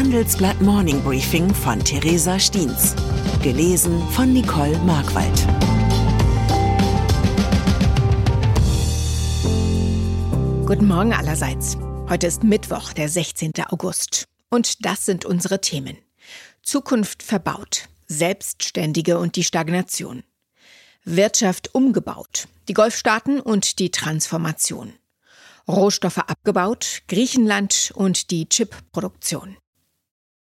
Handelsblatt Morning Briefing von Theresa Stiens. Gelesen von Nicole Markwald. Guten Morgen allerseits. Heute ist Mittwoch, der 16. August. Und das sind unsere Themen. Zukunft verbaut, Selbstständige und die Stagnation. Wirtschaft umgebaut, die Golfstaaten und die Transformation. Rohstoffe abgebaut, Griechenland und die Chipproduktion.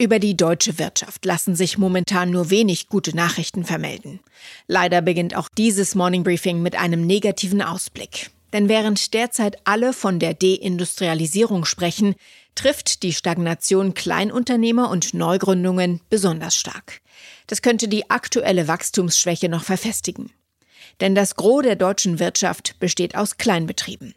Über die deutsche Wirtschaft lassen sich momentan nur wenig gute Nachrichten vermelden. Leider beginnt auch dieses Morning Briefing mit einem negativen Ausblick. Denn während derzeit alle von der Deindustrialisierung sprechen, trifft die Stagnation Kleinunternehmer und Neugründungen besonders stark. Das könnte die aktuelle Wachstumsschwäche noch verfestigen. Denn das Gros der deutschen Wirtschaft besteht aus Kleinbetrieben.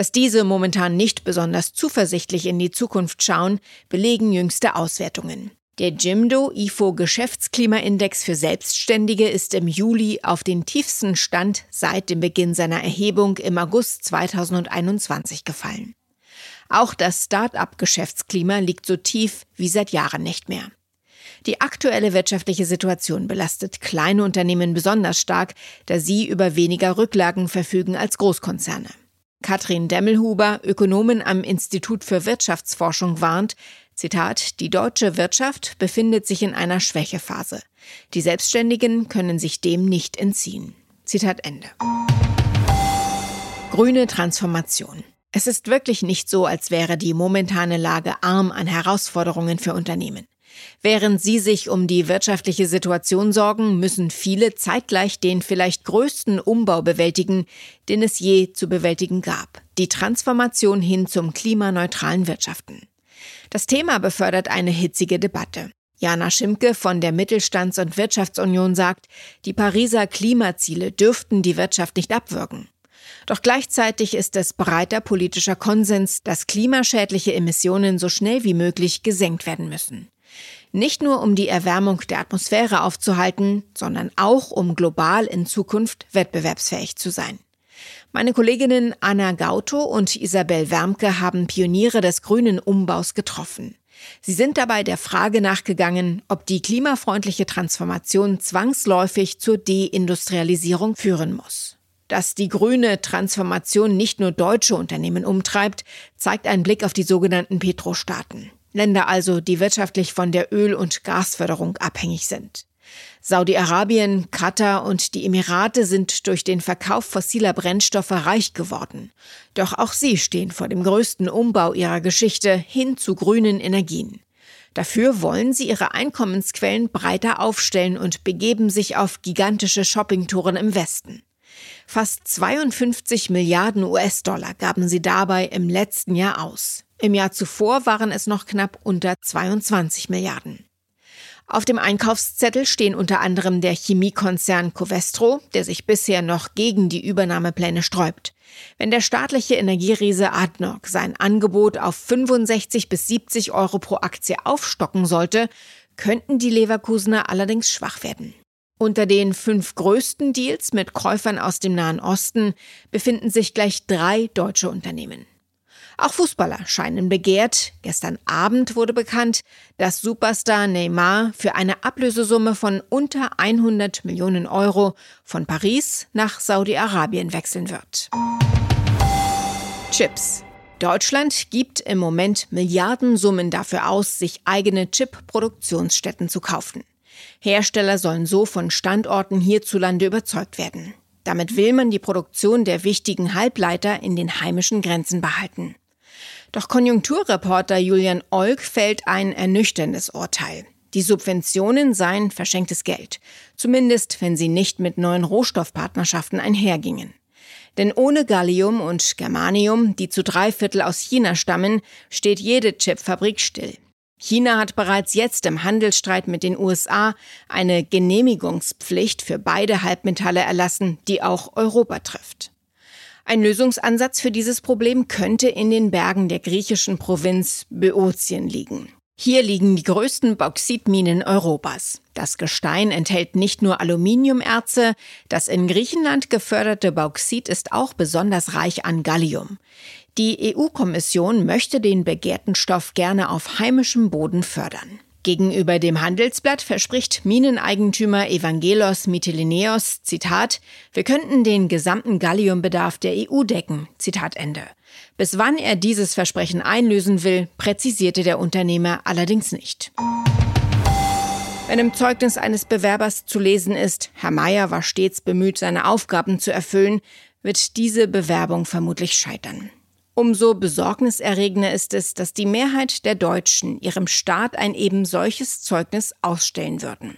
Dass diese momentan nicht besonders zuversichtlich in die Zukunft schauen, belegen jüngste Auswertungen. Der Jimdo IFO Geschäftsklimaindex für Selbstständige ist im Juli auf den tiefsten Stand seit dem Beginn seiner Erhebung im August 2021 gefallen. Auch das Start-up-Geschäftsklima liegt so tief wie seit Jahren nicht mehr. Die aktuelle wirtschaftliche Situation belastet kleine Unternehmen besonders stark, da sie über weniger Rücklagen verfügen als Großkonzerne. Katrin Demmelhuber, Ökonomin am Institut für Wirtschaftsforschung, warnt, Zitat, die deutsche Wirtschaft befindet sich in einer Schwächephase. Die Selbstständigen können sich dem nicht entziehen. Zitat Ende. Grüne Transformation. Es ist wirklich nicht so, als wäre die momentane Lage arm an Herausforderungen für Unternehmen. Während sie sich um die wirtschaftliche Situation sorgen, müssen viele zeitgleich den vielleicht größten Umbau bewältigen, den es je zu bewältigen gab. Die Transformation hin zum klimaneutralen Wirtschaften. Das Thema befördert eine hitzige Debatte. Jana Schimke von der Mittelstands- und Wirtschaftsunion sagt, die Pariser Klimaziele dürften die Wirtschaft nicht abwürgen. Doch gleichzeitig ist es breiter politischer Konsens, dass klimaschädliche Emissionen so schnell wie möglich gesenkt werden müssen. Nicht nur um die Erwärmung der Atmosphäre aufzuhalten, sondern auch um global in Zukunft wettbewerbsfähig zu sein. Meine Kolleginnen Anna Gauto und Isabel Wärmke haben Pioniere des grünen Umbaus getroffen. Sie sind dabei der Frage nachgegangen, ob die klimafreundliche Transformation zwangsläufig zur Deindustrialisierung führen muss. Dass die grüne Transformation nicht nur deutsche Unternehmen umtreibt, zeigt ein Blick auf die sogenannten Petrostaaten. Länder also, die wirtschaftlich von der Öl- und Gasförderung abhängig sind. Saudi-Arabien, Katar und die Emirate sind durch den Verkauf fossiler Brennstoffe reich geworden. Doch auch sie stehen vor dem größten Umbau ihrer Geschichte hin zu grünen Energien. Dafür wollen sie ihre Einkommensquellen breiter aufstellen und begeben sich auf gigantische Shoppingtouren im Westen. Fast 52 Milliarden US-Dollar gaben sie dabei im letzten Jahr aus. Im Jahr zuvor waren es noch knapp unter 22 Milliarden. Auf dem Einkaufszettel stehen unter anderem der Chemiekonzern Covestro, der sich bisher noch gegen die Übernahmepläne sträubt. Wenn der staatliche Energieriese ADNOC sein Angebot auf 65 bis 70 Euro pro Aktie aufstocken sollte, könnten die Leverkusener allerdings schwach werden. Unter den fünf größten Deals mit Käufern aus dem Nahen Osten befinden sich gleich drei deutsche Unternehmen. Auch Fußballer scheinen begehrt. Gestern Abend wurde bekannt, dass Superstar Neymar für eine Ablösesumme von unter 100 Millionen Euro von Paris nach Saudi-Arabien wechseln wird. Chips. Deutschland gibt im Moment Milliardensummen dafür aus, sich eigene Chip-Produktionsstätten zu kaufen. Hersteller sollen so von Standorten hierzulande überzeugt werden. Damit will man die Produktion der wichtigen Halbleiter in den heimischen Grenzen behalten. Doch Konjunkturreporter Julian Olk fällt ein ernüchterndes Urteil. Die Subventionen seien verschenktes Geld, zumindest wenn sie nicht mit neuen Rohstoffpartnerschaften einhergingen. Denn ohne Gallium und Germanium, die zu drei Viertel aus China stammen, steht jede Chipfabrik still. China hat bereits jetzt im Handelsstreit mit den USA eine Genehmigungspflicht für beide Halbmetalle erlassen, die auch Europa trifft. Ein Lösungsansatz für dieses Problem könnte in den Bergen der griechischen Provinz Böotien liegen. Hier liegen die größten Bauxitminen Europas. Das Gestein enthält nicht nur Aluminiumerze, das in Griechenland geförderte Bauxit ist auch besonders reich an Gallium. Die EU-Kommission möchte den begehrten Stoff gerne auf heimischem Boden fördern. Gegenüber dem Handelsblatt verspricht Mineneigentümer Evangelos Mytilineos, Zitat, wir könnten den gesamten Galliumbedarf der EU decken, Zitat Ende. Bis wann er dieses Versprechen einlösen will, präzisierte der Unternehmer allerdings nicht. Wenn im Zeugnis eines Bewerbers zu lesen ist, Herr Mayer war stets bemüht, seine Aufgaben zu erfüllen, wird diese Bewerbung vermutlich scheitern. Umso besorgniserregender ist es, dass die Mehrheit der Deutschen ihrem Staat ein eben solches Zeugnis ausstellen würden.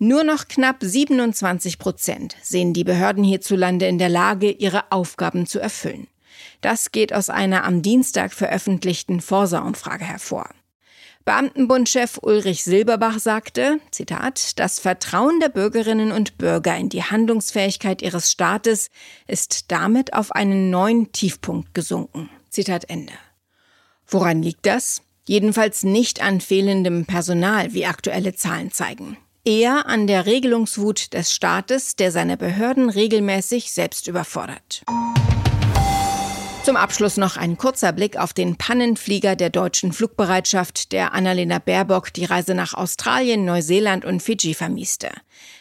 Nur noch knapp 27 Prozent sehen die Behörden hierzulande in der Lage, ihre Aufgaben zu erfüllen. Das geht aus einer am Dienstag veröffentlichten Forsa-Umfrage hervor. Beamtenbundchef Ulrich Silberbach sagte, Zitat, das Vertrauen der Bürgerinnen und Bürger in die Handlungsfähigkeit ihres Staates ist damit auf einen neuen Tiefpunkt gesunken. Zitat Ende. Woran liegt das? Jedenfalls nicht an fehlendem Personal, wie aktuelle Zahlen zeigen. Eher an der Regelungswut des Staates, der seine Behörden regelmäßig selbst überfordert. Zum Abschluss noch ein kurzer Blick auf den Pannenflieger der deutschen Flugbereitschaft, der Annalena Baerbock die Reise nach Australien, Neuseeland und Fidschi vermieste.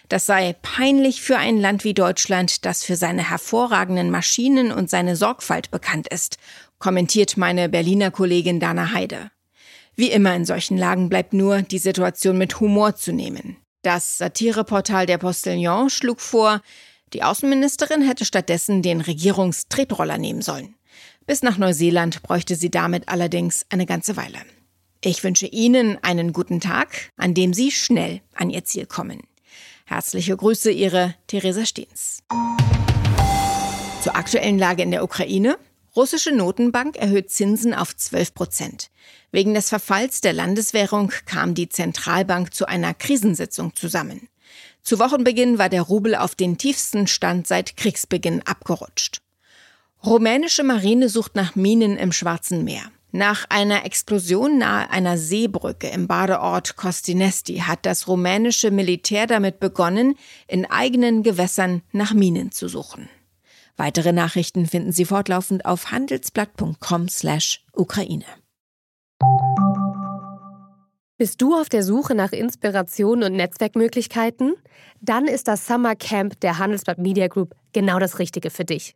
Das sei peinlich für ein Land wie Deutschland, das für seine hervorragenden Maschinen und seine Sorgfalt bekannt ist, kommentiert meine Berliner Kollegin Dana Heide. Wie immer in solchen Lagen bleibt nur, die Situation mit Humor zu nehmen. Das Satireportal der Postillon schlug vor, die Außenministerin hätte stattdessen den Regierungstretroller nehmen sollen. Bis nach Neuseeland bräuchte sie damit allerdings eine ganze Weile. Ich wünsche Ihnen einen guten Tag, an dem Sie schnell an Ihr Ziel kommen. Herzliche Grüße, Ihre Theresa Steens. Zur aktuellen Lage in der Ukraine. Russische Notenbank erhöht Zinsen auf 12 Prozent. Wegen des Verfalls der Landeswährung kam die Zentralbank zu einer Krisensitzung zusammen. Zu Wochenbeginn war der Rubel auf den tiefsten Stand seit Kriegsbeginn abgerutscht. Rumänische Marine sucht nach Minen im Schwarzen Meer. Nach einer Explosion nahe einer Seebrücke im Badeort Kostinesti hat das rumänische Militär damit begonnen, in eigenen Gewässern nach Minen zu suchen. Weitere Nachrichten finden Sie fortlaufend auf handelsblatt.com/Ukraine. Bist du auf der Suche nach Inspiration und Netzwerkmöglichkeiten? Dann ist das Summer Camp der Handelsblatt Media Group genau das Richtige für dich.